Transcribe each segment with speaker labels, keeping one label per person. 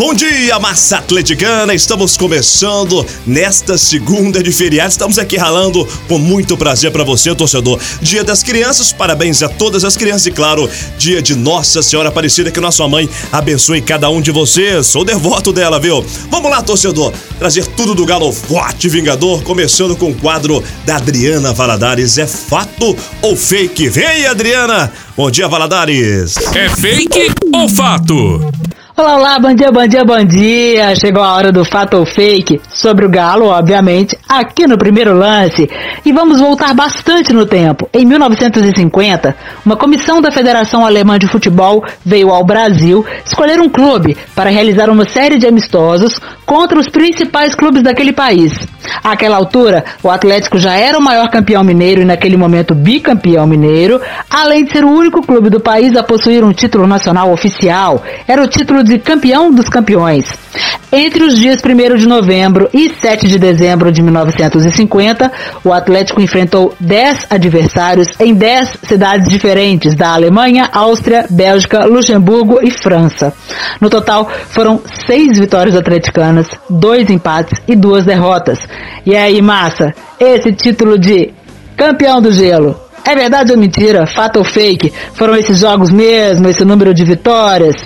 Speaker 1: Bom dia, massa atleticana! Estamos começando nesta segunda de feriado. Estamos aqui ralando com muito prazer para você, torcedor. Dia das Crianças, parabéns a todas as crianças e, claro, dia de Nossa Senhora Aparecida, que nossa mãe abençoe cada um de vocês. Sou devoto dela, viu? Vamos lá, torcedor, trazer tudo do Galo Forte Vingador, começando com o quadro da Adriana Valadares. É fato ou fake? Vem, Adriana! Bom dia, Valadares!
Speaker 2: É fake ou fato?
Speaker 3: Olá, olá, bom dia, bom dia, bom dia. Chegou a hora do fato ou fake sobre o Galo, obviamente, aqui no primeiro lance. E vamos voltar bastante no tempo. Em 1950, uma comissão da Federação Alemã de Futebol veio ao Brasil escolher um clube para realizar uma série de amistosos contra os principais clubes daquele país. Àquela altura, o Atlético já era o maior campeão mineiro e naquele momento bicampeão mineiro, além de ser o único clube do país a possuir um título nacional oficial. Era o título de campeão dos campeões. Entre os dias 1 de novembro e 7 de dezembro de 1950, o Atlético enfrentou 10 adversários em 10 cidades diferentes da Alemanha, Áustria, Bélgica, Luxemburgo e França. No total, foram seis vitórias atleticanas, dois empates e duas derrotas. E aí, massa, esse título de campeão do gelo é verdade ou mentira? Fato ou fake? Foram esses jogos mesmo, esse número de vitórias?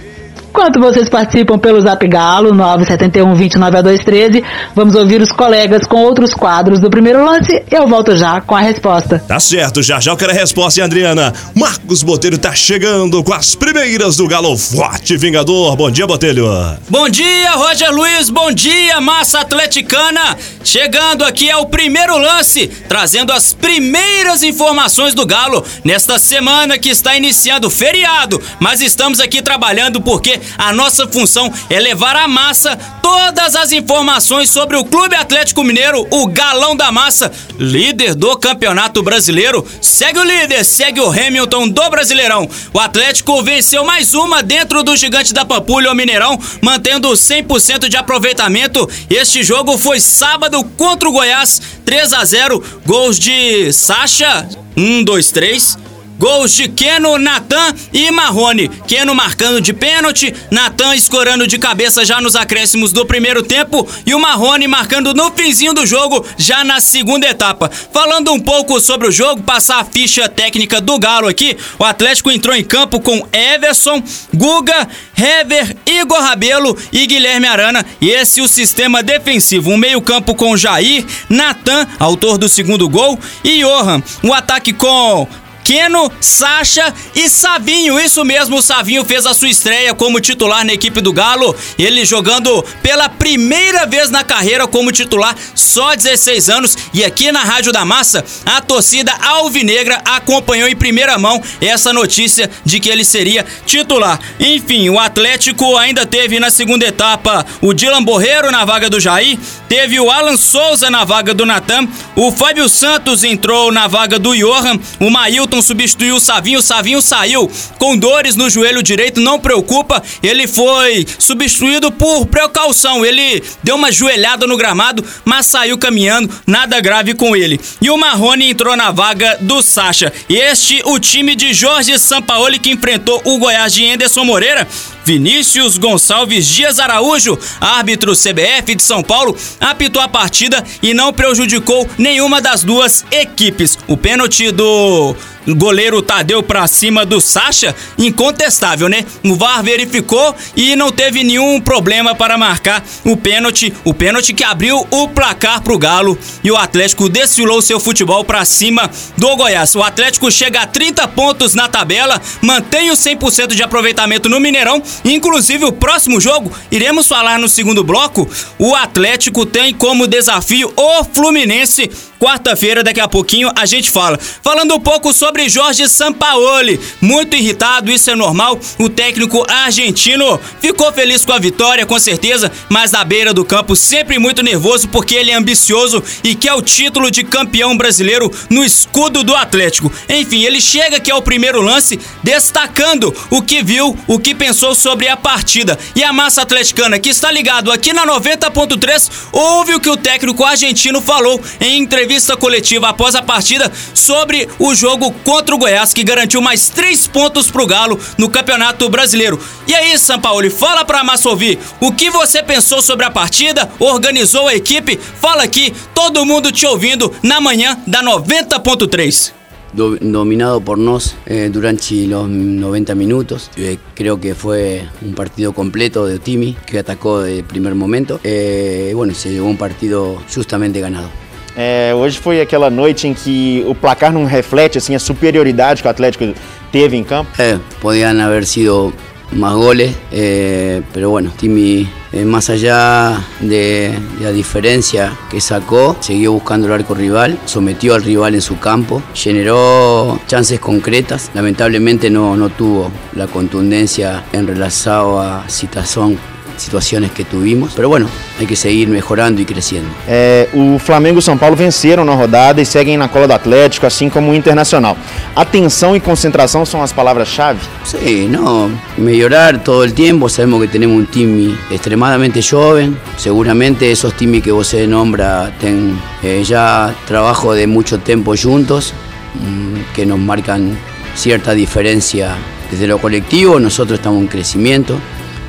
Speaker 3: Enquanto vocês participam pelo Zap Galo 971 29 213, vamos ouvir os colegas com outros quadros do primeiro lance. Eu volto já com a resposta.
Speaker 1: Tá certo, já já eu quero a resposta, hein, Adriana? Marcos Botelho tá chegando com as primeiras do Galo Forte Vingador. Bom dia, Botelho.
Speaker 4: Bom dia, Roger Luiz. Bom dia, massa atleticana. Chegando aqui é o primeiro lance, trazendo as primeiras informações do Galo nesta semana que está iniciando o feriado, mas estamos aqui trabalhando porque a nossa função é levar à massa todas as informações sobre o Clube Atlético Mineiro, o galão da massa, líder do Campeonato Brasileiro. Segue o líder, segue o Hamilton do Brasileirão. O Atlético venceu mais uma dentro do Gigante da Pampulha, o Mineirão, mantendo 100% de aproveitamento. Este jogo foi sábado contra o Goiás, 3 a 0, gols de Sacha, 1 2 3 Gols de Keno, Natan e Marrone. Keno marcando de pênalti, Natan escorando de cabeça já nos acréscimos do primeiro tempo e o Marrone marcando no finzinho do jogo, já na segunda etapa. Falando um pouco sobre o jogo, passar a ficha técnica do Galo aqui, o Atlético entrou em campo com Everson, Guga, Hever, Igor Rabelo e Guilherme Arana. E esse é o sistema defensivo. Um meio-campo com Jair, Natan, autor do segundo gol, e Johan. O ataque com Keno, Sacha e Savinho. Isso mesmo, o Savinho fez a sua estreia como titular na equipe do Galo. Ele jogando pela primeira vez na carreira como titular, só 16 anos. E aqui na Rádio da Massa, a torcida alvinegra acompanhou em primeira mão essa notícia de que ele seria titular. Enfim, o Atlético ainda teve na segunda etapa o Dylan Borreiro na vaga do Jair, teve o Alan Souza na vaga do Natan, o Fábio Santos entrou na vaga do Johan, o Mailton substituiu o Savinho, o Savinho saiu com dores no joelho direito, não preocupa, ele foi substituído por precaução, ele deu uma joelhada no gramado, mas saiu caminhando, nada grave com ele. E o Marrone entrou na vaga do Sacha. Este, o time de Jorge Sampaoli que enfrentou o Goiás de Anderson Moreira, Vinícius Gonçalves Dias Araújo, árbitro CBF de São Paulo, apitou a partida e não prejudicou nenhuma das duas equipes. O pênalti do goleiro Tadeu pra cima do Sacha, incontestável, né? O VAR verificou e não teve nenhum problema para marcar o pênalti, o pênalti que abriu o placar pro Galo e o Atlético desfilou seu futebol para cima do Goiás. O Atlético chega a 30 pontos na tabela, mantém o 100% de aproveitamento no Mineirão, inclusive o próximo jogo, iremos falar no segundo bloco, o Atlético tem como desafio o Fluminense Quarta-feira, daqui a pouquinho, a gente fala. Falando um pouco sobre Jorge Sampaoli. Muito irritado, isso é normal. O técnico argentino ficou feliz com a vitória, com certeza, mas na beira do campo sempre muito nervoso porque ele é ambicioso e quer o título de campeão brasileiro no escudo do Atlético. Enfim, ele chega aqui ao primeiro lance destacando o que viu, o que pensou sobre a partida. E a massa atleticana que está ligado aqui na 90.3 ouve o que o técnico argentino falou em entrevista entrevista coletiva após a partida sobre o jogo contra o Goiás, que garantiu mais três pontos pro Galo no Campeonato Brasileiro. E aí, São Paulo, fala massa ouvir o que você pensou sobre a partida, organizou a equipe, fala aqui, todo mundo te ouvindo na manhã da 90.3.
Speaker 5: dominado por nos eh, durante los 90 minutos. Eh, creo que fue un partido completo de Timi que atacó de primer momento. Eh, bueno, se llevó un partido justamente ganado.
Speaker 6: É, hoje foi aquela noite em que o placar não reflete assim a superioridade que o Atlético teve em campo.
Speaker 5: É, podiam haber sido más goles, eh, pero bueno, Timmy, eh, más allá de, de, la diferencia que sacó, siguió buscando el arco rival, sometió al rival en su campo, generó chances concretas, lamentablemente no, no tuvo la contundencia en relación a Citazón situações que tivemos. Mas, bueno, hay que seguir melhorando e crescendo.
Speaker 6: É, o Flamengo e o São Paulo venceram na rodada e seguem na cola do Atlético, assim como o Internacional. Atenção e concentração são as palavras-chave?
Speaker 5: Sim, não. Melhorar todo o tempo. Sabemos que temos um time extremadamente jovem. Seguramente esses times que você nombra têm eh, já trabalho de muito tempo juntos, mmm, que nos marcan cierta diferencia desde lo colectivo. Nosotros estamos en crecimiento.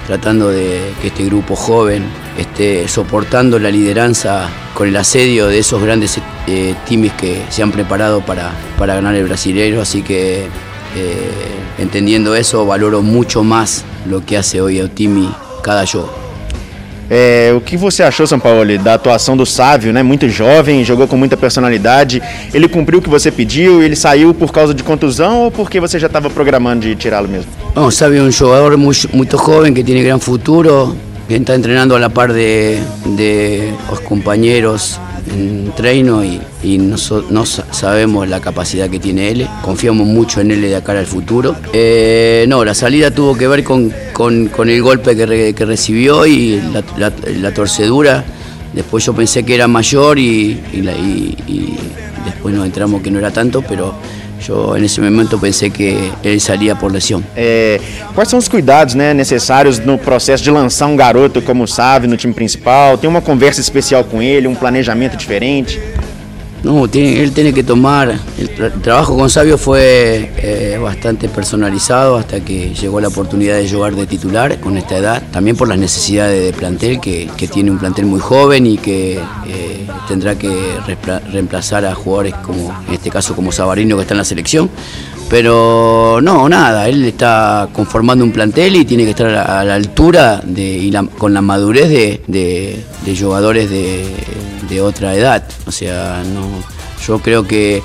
Speaker 5: Tratando de que este grupo joven esté soportando la lideranza con el asedio de esos grandes eh, timis que se han preparado para, para ganar el brasileño, así que eh, entendiendo eso valoro mucho más lo que hace hoy el Timi cada jogo.
Speaker 6: É, o que você achou, São Paulo, da atuação do Sávio, né? Muito jovem, jogou com muita personalidade. Ele cumpriu o que você pediu? Ele saiu por causa de contusão ou porque você já estava programando de tirá-lo mesmo?
Speaker 5: Não, Sávio é um jogador muito, muito jovem que tem grande futuro, que está treinando a la par de, de os companheiros en treino y, y no, no, sabemos la capacidad que tiene él, confiamos mucho en él de cara al futuro. Eh, no, la salida tuvo que ver con, con, el golpe que, que, recibió y la, torcedura. Después yo pensé que era mayor y, y, y después nos enteramos que no era tanto, pero eu nesse momento pensei que ele saía por lesão.
Speaker 6: É, quais são os cuidados né, necessários no processo de lançar um garoto como o Sávio no time principal? Tem uma conversa especial com ele, um planejamento diferente?
Speaker 5: No, él tiene que tomar, el, tra el trabajo con Sabio fue eh, bastante personalizado hasta que llegó la oportunidad de jugar de titular con esta edad, también por las necesidades de plantel, que, que tiene un plantel muy joven y que eh, tendrá que reemplazar a jugadores como, en este caso como Sabarino que está en la selección, pero no, nada, él está conformando un plantel y tiene que estar a la, altura de, y la, con la madurez de, de, de jugadores de de otra edad. O sea, no, yo creo que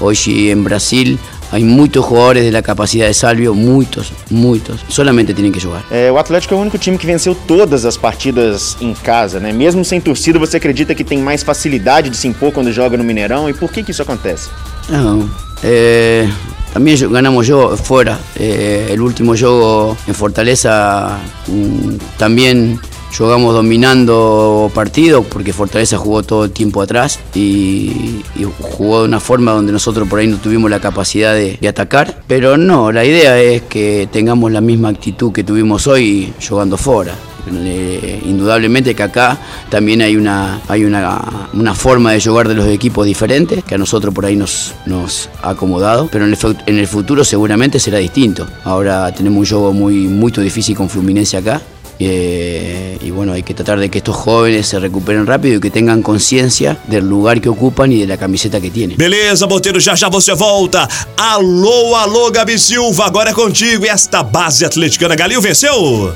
Speaker 5: hoy en Brasil hay muitos jogadores de la capacidade de Salvio, muitos, muitos. Solamente têm que jogar.
Speaker 6: É, o Atlético é o único time que venceu todas as partidas em casa, né? Mesmo sem torcida, você acredita que tem mais facilidade de se impor quando joga no Mineirão? E por que que isso acontece?
Speaker 5: Não, é, também ganamos yo fora. É, o último jogo em Fortaleza um, também jugamos dominando partidos porque Fortaleza jugó todo el tiempo atrás y, jugó de una forma donde nosotros por ahí no tuvimos la capacidad de, atacar. Pero no, la idea es que tengamos la misma actitud que tuvimos hoy jugando fuera. Eh, indudablemente que acá también hay una, hay una, una, forma de jugar de los equipos diferentes que a nosotros por ahí nos, nos ha acomodado, pero en el, futuro seguramente será distinto. Ahora tenemos un juego muy, muy difícil con Fluminense acá Eh, y bueno, hay que tratar de que estos jóvenes se recuperen rápido y que tengan conciencia del lugar que ocupan y de la camiseta que tienen.
Speaker 1: Beleza, Boteiro, já já você volta. Alô, alô, Gabi Silva, agora é contigo. E esta base atleticana Galinho venceu?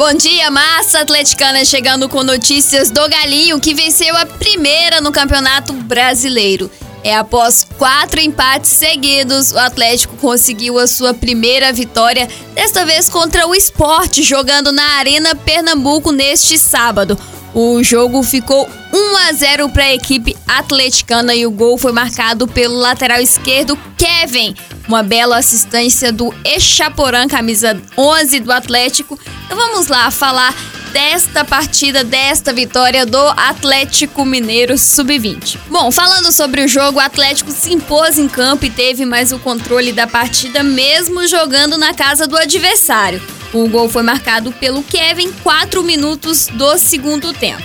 Speaker 7: Bom dia, massa atleticana, chegando com notícias do Galinho, que venceu a primeira no Campeonato Brasileiro. É após quatro empates seguidos, o Atlético conseguiu a sua primeira vitória, desta vez contra o Esporte, jogando na Arena Pernambuco neste sábado. O jogo ficou 1 a 0 para a equipe atleticana e o gol foi marcado pelo lateral esquerdo Kevin. Uma bela assistência do Echaporã, camisa 11 do Atlético. Então vamos lá falar desta partida, desta vitória do Atlético Mineiro Sub-20. Bom, falando sobre o jogo, o Atlético se impôs em campo e teve mais o controle da partida, mesmo jogando na casa do adversário. O gol foi marcado pelo Kevin, 4 minutos do segundo tempo.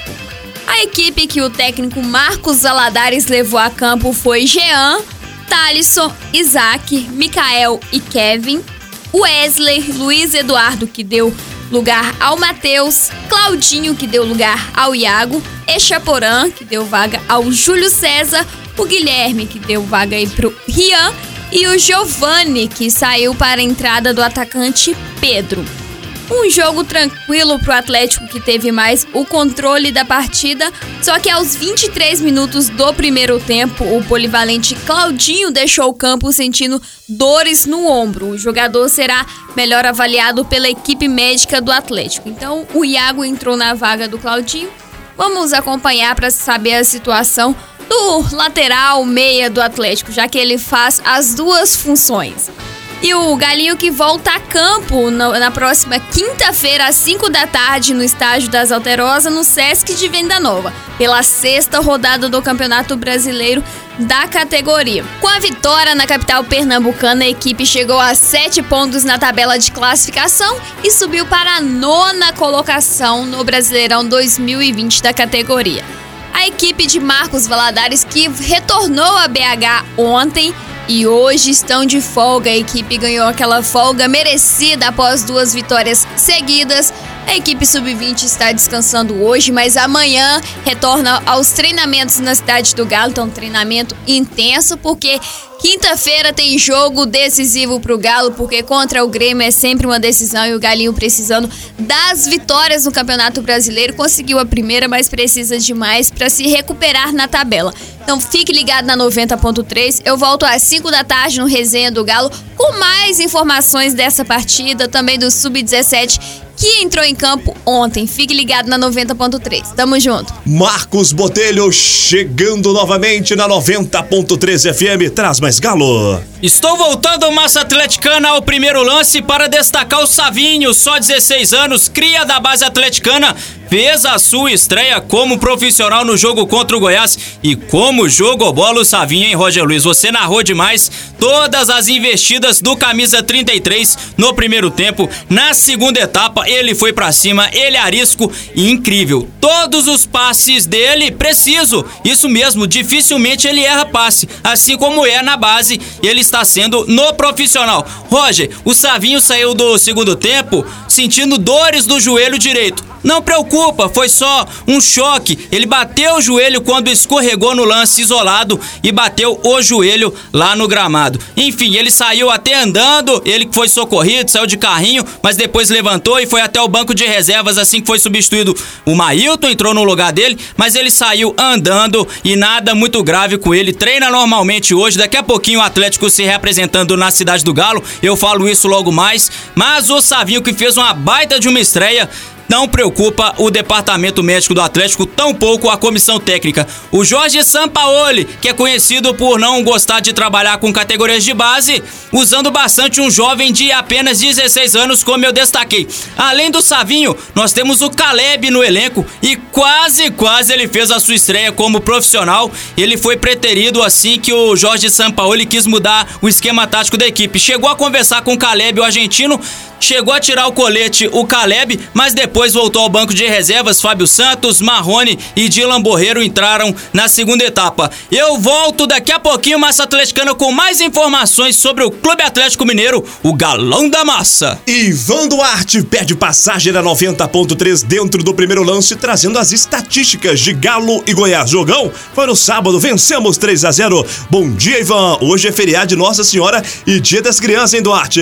Speaker 7: A equipe que o técnico Marcos Aladares levou a campo foi Jean, Thalisson, Isaac, Mikael e Kevin, Wesley, Luiz Eduardo, que deu lugar ao Matheus, Claudinho, que deu lugar ao Iago, Echaporã, que deu vaga ao Júlio César, o Guilherme, que deu vaga aí pro Rian, e o Giovanni, que saiu para a entrada do atacante Pedro. Um jogo tranquilo pro Atlético que teve mais o controle da partida, só que aos 23 minutos do primeiro tempo, o polivalente Claudinho deixou o campo sentindo dores no ombro. O jogador será melhor avaliado pela equipe médica do Atlético. Então, o Iago entrou na vaga do Claudinho. Vamos acompanhar para saber a situação do lateral meia do Atlético, já que ele faz as duas funções. E o Galinho que volta a campo na, próxima quinta-feira, às 5 da tarde, no estádio das Alterosas, no Sesc de Venda Nova, pela sexta rodada do Campeonato Brasileiro da categoria. Com a vitória na capital pernambucana, a equipe chegou a sete pontos na tabela de classificação e subiu para a nona colocação no Brasileirão 2020 da categoria. A equipe de Marcos Valadares, que retornou a BH ontem, e hoje estão de folga. A equipe ganhou aquela folga merecida após duas vitórias seguidas. A equipe sub-20 está descansando hoje, mas amanhã retorna aos treinamentos na cidade do Galo. Então, treinamento intenso, porque quinta-feira tem jogo decisivo para o Galo, porque contra o Grêmio é sempre uma decisão e o Galinho precisando das vitórias no Campeonato Brasileiro. Conseguiu a primeira, mas precisa de mais para se recuperar na tabela. Então fique ligado na 90.3. Eu volto às 5 da tarde no Resenha do Galo com mais informações dessa partida, também do Sub-17 que entrou em campo ontem. Fique ligado na 90.3. Tamo junto.
Speaker 1: Marcos Botelho chegando novamente na 90.3 FM. Traz mais galo.
Speaker 4: Estou voltando Massa Atleticana ao primeiro lance para destacar o Savinho, só 16 anos, cria da base atleticana, fez a sua estreia como profissional no jogo contra o Goiás. E como jogou bola o Savinho, hein, Roger Luiz? Você narrou demais todas as investidas do camisa 33 no primeiro tempo. Na segunda etapa, ele foi para cima, ele arisco e incrível. Todos os passes dele preciso. Isso mesmo, dificilmente ele erra passe. Assim como é na base, ele está sendo no profissional. Roger, o Savinho saiu do segundo tempo sentindo dores do joelho direito. Não preocupa, foi só um choque. Ele bateu o joelho quando escorregou no lance isolado e bateu o joelho lá no gramado. Enfim, ele saiu até andando, ele foi socorrido, saiu de carrinho, mas depois levantou e foi até o banco de reservas assim que foi substituído. O Mailton entrou no lugar dele, mas ele saiu andando e nada muito grave com ele. Treina normalmente hoje, daqui a pouquinho o Atlético se representando na cidade do Galo. Eu falo isso logo mais, mas o Savinho que fez uma baita de uma estreia não preocupa o departamento médico do Atlético, tampouco a comissão técnica. O Jorge Sampaoli, que é conhecido por não gostar de trabalhar com categorias de base, usando bastante um jovem de apenas 16 anos, como eu destaquei. Além do Savinho, nós temos o Caleb no elenco e quase, quase ele fez a sua estreia como profissional. Ele foi preterido assim que o Jorge Sampaoli quis mudar o esquema tático da equipe. Chegou a conversar com o Caleb, o argentino, chegou a tirar o colete o Caleb, mas depois voltou ao banco de reservas. Fábio Santos, Marrone e Dylan Borreiro entraram na segunda etapa. Eu volto daqui a pouquinho, Massa Atleticana, com mais informações sobre o Clube Atlético Mineiro, o Galão da Massa.
Speaker 1: Ivan Duarte perde passagem na 90.3 dentro do primeiro lance, trazendo as estatísticas de Galo e Goiás. Jogão foi no sábado, vencemos 3 a 0 Bom dia, Ivan. Hoje é feriado de Nossa Senhora e Dia das Crianças, hein, Duarte?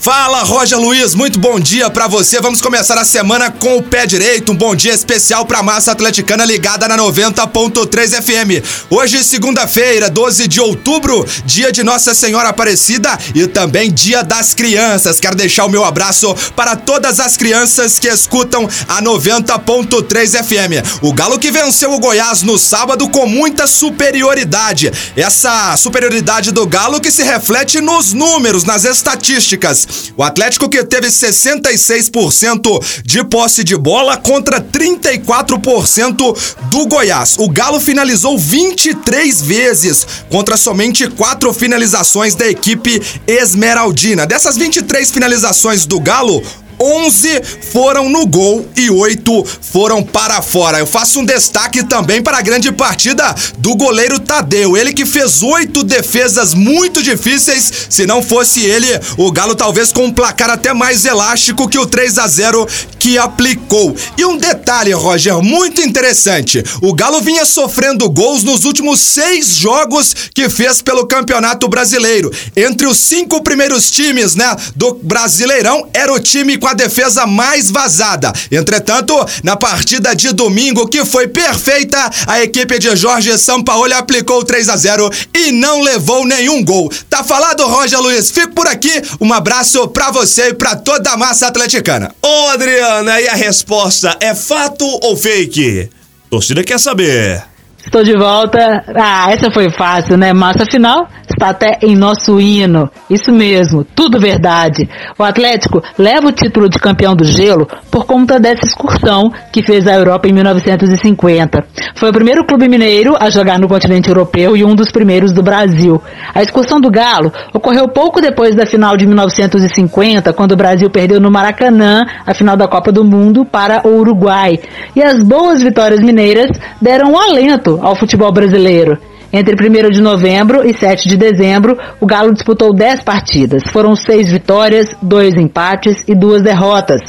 Speaker 8: Fala, Roger Luiz, muito bom dia para você. Vamos começar a semana com o pé direito. Um bom dia especial pra massa atleticana ligada na 90.3 FM. Hoje, segunda-feira, 12 de outubro, dia de Nossa Senhora Aparecida e também dia das crianças. Quero deixar o meu abraço para todas as crianças que escutam a 90.3 FM. O Galo que venceu o Goiás no sábado com muita superioridade. Essa superioridade do Galo que se reflete nos números, nas estatísticas. O Atlético que teve 66% de posse de bola contra 34% do Goiás. O Galo finalizou 23 vezes contra somente quatro finalizações da equipe esmeraldina. Dessas 23 finalizações do Galo, 11 foram no gol e 8 foram para fora. Eu faço um destaque também para a grande partida do goleiro Tadeu. Ele que fez oito defesas muito difíceis. Se não fosse ele, o Galo talvez com um placar até mais elástico que o 3 a 0 que aplicou. E um detalhe, Roger, muito interessante. O Galo vinha sofrendo gols nos últimos seis jogos que fez pelo Campeonato Brasileiro. Entre os cinco primeiros times, né, do Brasileirão, era o time com a defesa mais vazada. Entretanto, na partida de domingo, que foi perfeita, a equipe de Jorge Sampaoli aplicou 3 a 0 e não levou nenhum gol. Tá falado, Roger Luiz? Fico por aqui. Um abraço pra você e pra toda a massa atleticana.
Speaker 1: Ô, Adriana, e a resposta é fato ou fake? Torcida quer saber.
Speaker 3: Estou de volta. Ah, essa foi fácil, né? Massa final está até em nosso hino. Isso mesmo, tudo verdade. O Atlético leva o título de campeão do gelo por conta dessa excursão que fez a Europa em 1950. Foi o primeiro clube mineiro a jogar no continente europeu e um dos primeiros do Brasil. A excursão do Galo ocorreu pouco depois da final de 1950, quando o Brasil perdeu no Maracanã a final da Copa do Mundo para o Uruguai. E as boas vitórias mineiras deram um alento ao futebol brasileiro. Entre 1 de novembro e 7 de dezembro, o Galo disputou 10 partidas. Foram 6 vitórias, 2 empates e 2 derrotas.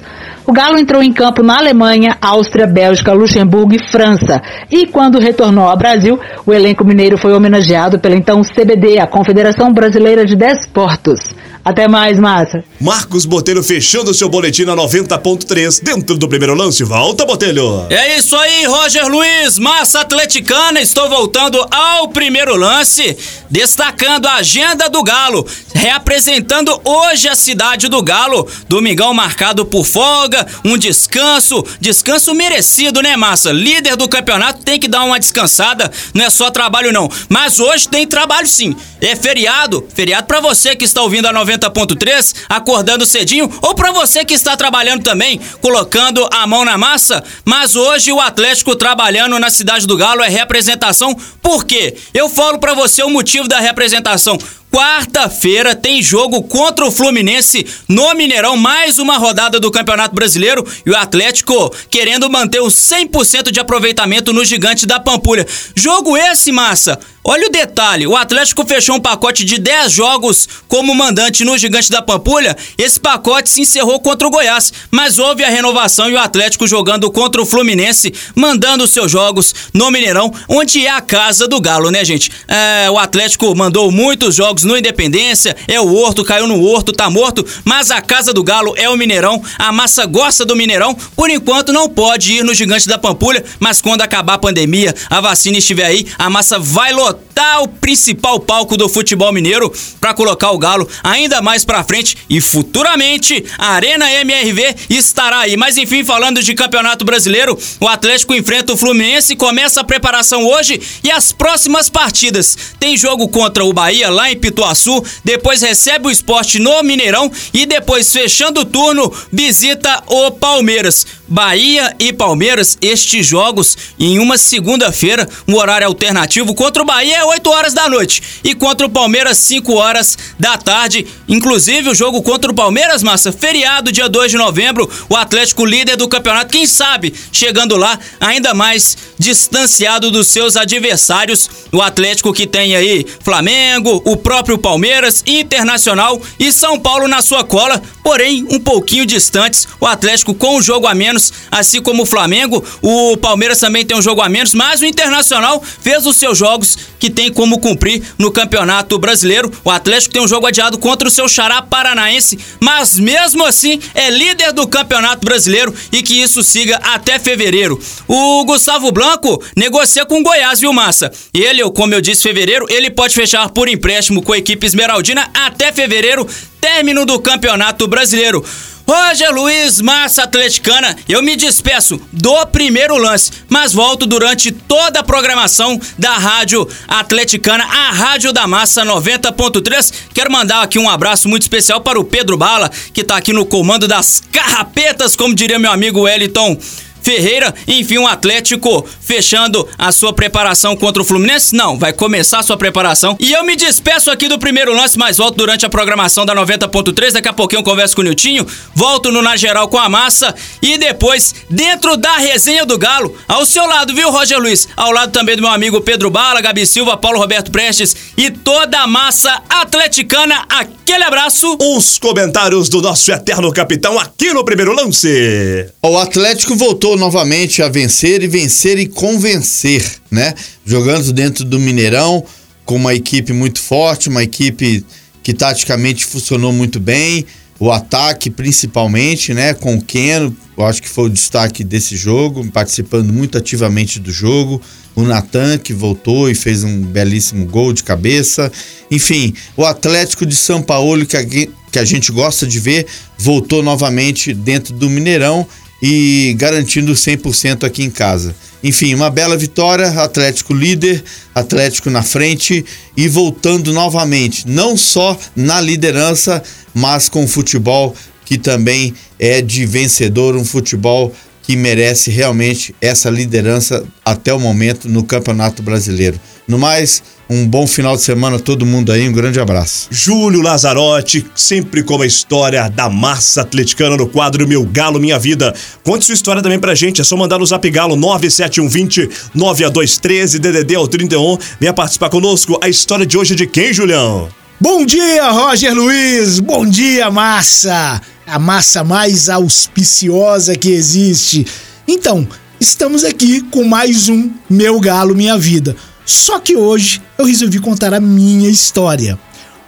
Speaker 3: O Galo entrou em campo na Alemanha, Áustria, Bélgica, Luxemburgo e França. E quando retornou ao Brasil, o elenco mineiro foi homenageado pela então CBD, a Confederação Brasileira de Desportos. Até mais, Massa.
Speaker 1: Marcos Botelho fechando seu boletim na 90.3 dentro do primeiro lance. Volta, Botelho.
Speaker 4: É isso aí, Roger Luiz, massa atleticana. Estou voltando ao primeiro lance, destacando a agenda do Galo, reapresentando hoje a cidade do Galo. Domingão marcado por folga, um descanso, descanso merecido, né, massa? Líder do campeonato tem que dar uma descansada, não é só trabalho não. Mas hoje tem trabalho sim. É feriado, feriado para você que está ouvindo a 90.3, acordando cedinho, ou para você que está trabalhando também, colocando a mão na massa. Mas hoje o Atlético trabalhando na cidade do Galo é representação. Por quê? Eu falo para você o motivo da representação. Quarta-feira tem jogo contra o Fluminense no Mineirão, mais uma rodada do Campeonato Brasileiro e o Atlético querendo manter o 100% de aproveitamento no Gigante da Pampulha. Jogo esse, massa. Olha o detalhe, o Atlético fechou um pacote de 10 jogos como mandante no Gigante da Pampulha. Esse pacote se encerrou contra o Goiás, mas houve a renovação e o Atlético jogando contra o Fluminense, mandando seus jogos no Mineirão, onde é a casa do Galo, né, gente? É, o Atlético mandou muitos jogos no Independência, é o Horto, caiu no Horto, tá morto, mas a casa do Galo é o Mineirão. A massa gosta do Mineirão, por enquanto não pode ir no Gigante da Pampulha, mas quando acabar a pandemia, a vacina estiver aí, a massa vai lotar o principal palco do futebol mineiro para colocar o Galo ainda mais para frente e futuramente a Arena MRV estará aí. Mas enfim, falando de Campeonato Brasileiro, o Atlético enfrenta o Fluminense, começa a preparação hoje e as próximas partidas. Tem jogo contra o Bahia lá em Pituaçu, depois recebe o esporte no Mineirão e depois fechando o turno visita o Palmeiras. Bahia e Palmeiras, estes jogos em uma segunda-feira, um horário alternativo. Contra o Bahia é 8 horas da noite e contra o Palmeiras 5 horas da tarde. Inclusive o jogo contra o Palmeiras, massa, feriado dia 2 de novembro, o Atlético líder do campeonato, quem sabe, chegando lá ainda mais distanciado dos seus adversários. O Atlético que tem aí Flamengo, o próprio Palmeiras, Internacional e São Paulo na sua cola, porém um pouquinho distantes. O Atlético com um jogo a menos, assim como o Flamengo, o Palmeiras também tem um jogo a menos, mas o Internacional fez os seus jogos que tem como cumprir no Campeonato Brasileiro. O Atlético tem um jogo adiado contra o seu Xará Paranaense, mas mesmo assim é líder do Campeonato Brasileiro e que isso siga até fevereiro. O Gustavo Blanco negocia com o Goiás, viu, Massa? Ele, como eu disse, fevereiro, ele pode fechar por empréstimo com a equipe Esmeraldina até fevereiro, término do Campeonato Brasileiro. Roger Luiz, massa atleticana, eu me despeço do primeiro lance, mas volto durante toda a programação da Rádio Atleticana, a Rádio da Massa 90.3. Quero mandar aqui um abraço muito especial para o Pedro Bala, que tá aqui no comando das carrapetas, como diria meu amigo Wellington Ferreira. Enfim, o Atlético fechando a sua preparação contra o Fluminense. Não, vai começar a sua preparação. E eu me despeço aqui do primeiro lance, mas volto durante a programação da 90.3. Daqui a pouquinho eu converso com o Niltinho. Volto no Na Geral com a Massa. E depois, dentro da resenha do Galo, ao seu lado, viu, Roger Luiz? Ao lado também do meu amigo Pedro Bala, Gabi Silva, Paulo Roberto Prestes e toda a massa atleticana. Aquele abraço.
Speaker 1: Os comentários do nosso eterno capitão aqui no primeiro lance.
Speaker 9: O Atlético voltou novamente a vencer e vencer e convencer, né? Jogando dentro do Mineirão com uma equipe muito forte, uma equipe que taticamente funcionou muito bem, o ataque principalmente, né, com o Keno, eu acho que foi o destaque desse jogo, participando muito ativamente do jogo, o Natan que voltou e fez um belíssimo gol de cabeça, enfim, o Atlético de São Paulo que a, que a gente gosta de ver, voltou novamente dentro do Mineirão e garantindo 100% aqui em casa. Enfim, uma bela vitória, Atlético líder, Atlético na frente e voltando novamente, não só na liderança, mas com o futebol que também é de vencedor, um futebol que merece realmente essa liderança até o momento no Campeonato Brasileiro. No mais, um bom final de semana a todo mundo aí, um grande abraço.
Speaker 1: Júlio Lazarotti, sempre com a história da massa atleticana no quadro Meu Galo Minha Vida. Conte sua história também pra gente, é só mandar no Zap Galo 97120 9213 DDD ao 31. Venha participar conosco. A história de hoje é de quem, Julião?
Speaker 10: Bom dia, Roger Luiz. Bom dia, massa. A massa mais auspiciosa que existe. Então, estamos aqui com mais um Meu Galo Minha Vida. Só que hoje eu resolvi contar a minha história.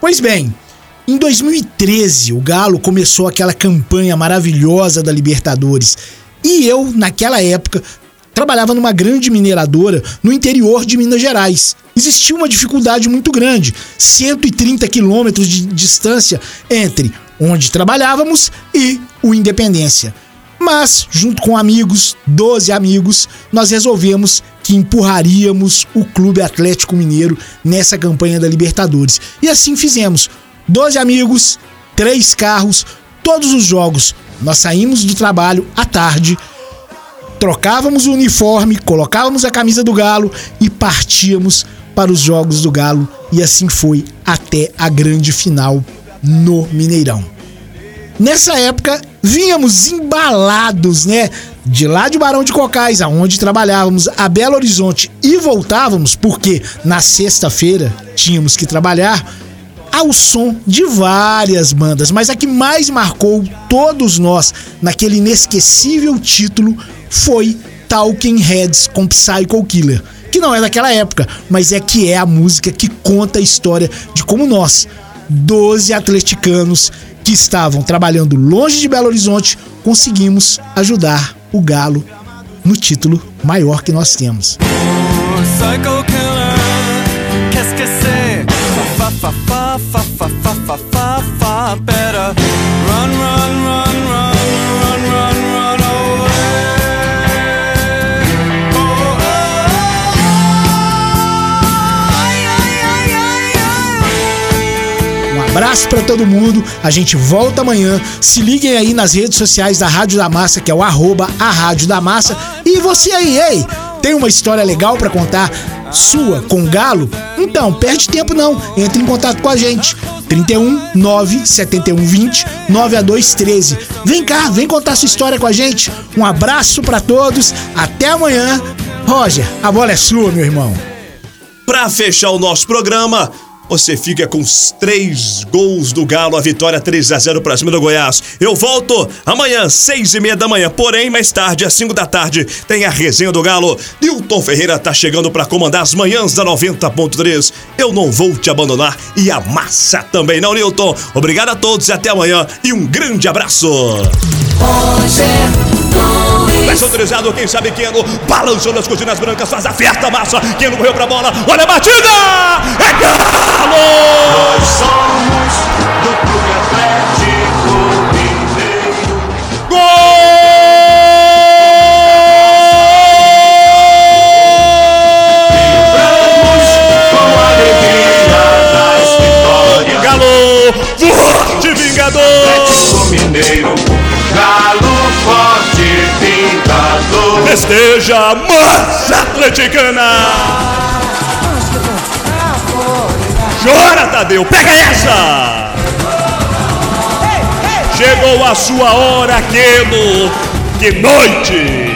Speaker 10: Pois bem, em 2013 o Galo começou aquela campanha maravilhosa da Libertadores e eu, naquela época, trabalhava numa grande mineradora no interior de Minas Gerais. Existia uma dificuldade muito grande, 130 quilômetros de distância entre onde trabalhávamos e o Independência. Mas, junto com amigos, 12 amigos, nós resolvemos que empurraríamos o Clube Atlético Mineiro nessa campanha da Libertadores. E assim fizemos. 12 amigos, três carros, todos os jogos. Nós saímos do trabalho à tarde, trocávamos o uniforme, colocávamos a camisa do Galo e partíamos para os jogos do Galo. E assim foi até a grande final no Mineirão. Nessa época, vínhamos embalados, né? De lá de Barão de Cocais, aonde trabalhávamos, a Belo Horizonte e voltávamos, porque na sexta-feira tínhamos que trabalhar, ao som de várias bandas, mas a que mais marcou todos nós naquele inesquecível título foi Talking Heads com Psycho Killer, que não é daquela época, mas é que é a música que conta a história de como nós, 12 atleticanos que estavam trabalhando longe de Belo Horizonte, conseguimos ajudar o Galo no título maior que nós temos. Psycho killer, qu'est-ce abraço para todo mundo. A gente volta amanhã. Se liguem aí nas redes sociais da Rádio da Massa, que é o arroba a Rádio da Massa. E você aí, ei, tem uma história legal para contar sua com Galo? Então, perde tempo não. Entre em contato com a gente. 31 9 71 20 92 13. Vem cá, vem contar sua história com a gente. Um abraço para todos. Até amanhã. Roger, a bola é sua, meu irmão.
Speaker 1: Para fechar o nosso programa, você fica com os três gols do Galo, a vitória 3 a 0 para cima do Goiás. Eu volto amanhã, seis e meia da manhã. Porém, mais tarde, às 5 da tarde, tem a resenha do Galo. Nilton Ferreira tá chegando para comandar as manhãs da 90.3. Eu não vou te abandonar e a massa também não, Nilton. Obrigado a todos e até amanhã e um grande abraço. Vai autorizado, quem sabe Keno balançou nas cortinas brancas, faz a festa, massa. Keno morreu pra bola, olha a batida! É Galo! Nós somos do Clube Atlético Mineiro. Gol! Galo, forte vingador!
Speaker 11: Atlético Mineiro, Galo forte
Speaker 1: Festeja Massa Atleticana! Chora, Tadeu, pega essa! Chegou a sua hora, Queno! Que noite!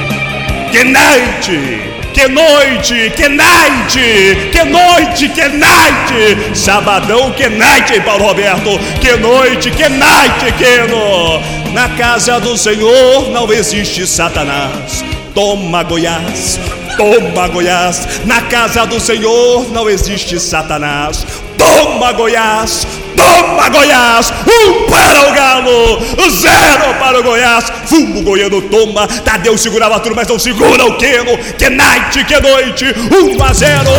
Speaker 1: Que night! Que noite, que night, que noite, que night, sabadão, que night, hein, Paulo Roberto, que noite, que night, Queno. Na casa do Senhor não existe Satanás. Toma Goiás, toma Goiás. Na casa do Senhor não existe Satanás. Toma Goiás, toma Goiás. Um para o Galo, zero para o Goiás. Fumo goiano toma. Tadeu segurava tudo, mas não segura o Queno. Que night, que noite. Um a zero.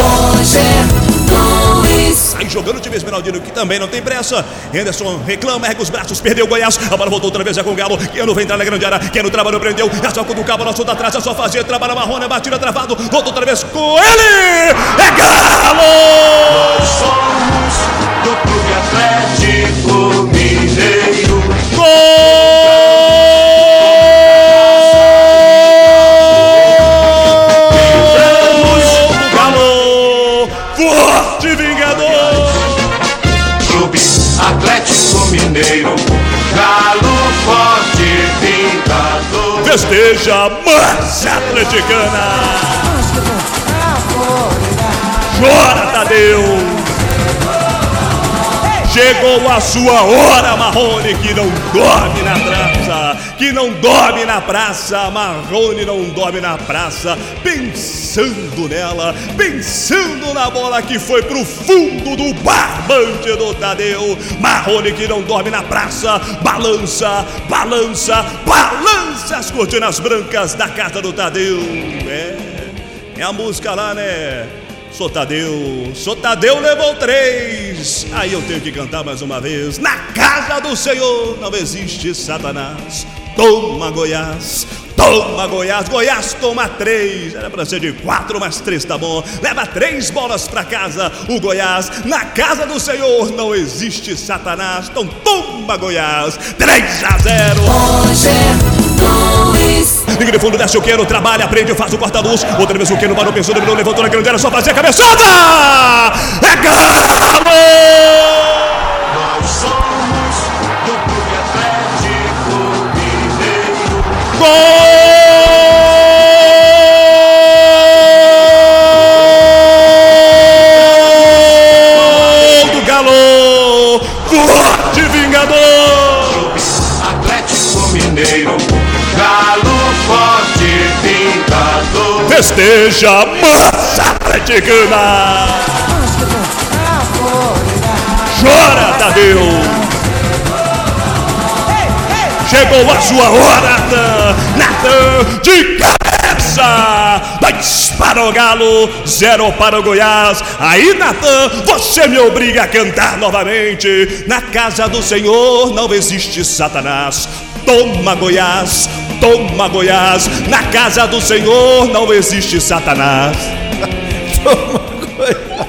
Speaker 1: Sai jogando o time Esmeraldino, que também não tem pressa. Henderson reclama, ergue os braços, perdeu o Goiás. A bola voltou outra vez, é com o Galo. Queno vem entrar na grande área. Queno trabalhou, prendeu. É só quando o cabo solta atrás, é só fazer. Trabalha Marrone, batida travado. Voltou outra vez com ele. É Galo!
Speaker 11: Nós somos do Clube Atlético
Speaker 1: Atleticana! Chora, Tadeu! Chegou a sua hora, Marrone, que não dorme na praça, que não dorme na praça, Marrone não dorme na praça, pensando nela, pensando na bola que foi pro fundo do barbante do Tadeu, Marrone que não dorme na praça, balança, balança, balança as cortinas brancas da casa do Tadeu, é, é a música lá, né? Sou Tadeu, sou Tadeu levou três. Aí eu tenho que cantar mais uma vez. Na casa do Senhor não existe Satanás. Toma Goiás, toma Goiás, Goiás toma três. Era pra ser de quatro, mas três tá bom. Leva três bolas pra casa, o Goiás. Na casa do Senhor não existe Satanás. Então toma Goiás, 3 a 0. Liga de fundo, desce o queiro, trabalha, aprende, faz o corta-luz. Outra vez o queiro parou, pensou, dominou, levantou na grande área, só fazia a cabeçada! É Galo!
Speaker 11: Nós.
Speaker 1: Gol
Speaker 11: Mineiro. Galo forte vingador.
Speaker 1: Festeja Massa Atleticana! Chora, Tadeu! Chegou a sua hora! Natan de cabeça! Dois para o Galo, zero para o Goiás. Aí, Natan, você me obriga a cantar novamente. Na casa do Senhor não existe Satanás. Toma Goiás, toma Goiás. Na casa do Senhor não existe Satanás. Toma Goiás.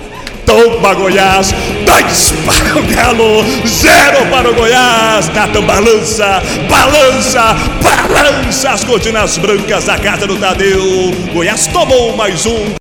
Speaker 1: Toma Goiás, dois para o Galo, zero para o Goiás. Natan balança, balança, balança as cortinas brancas da casa do Tadeu. Goiás tomou mais um.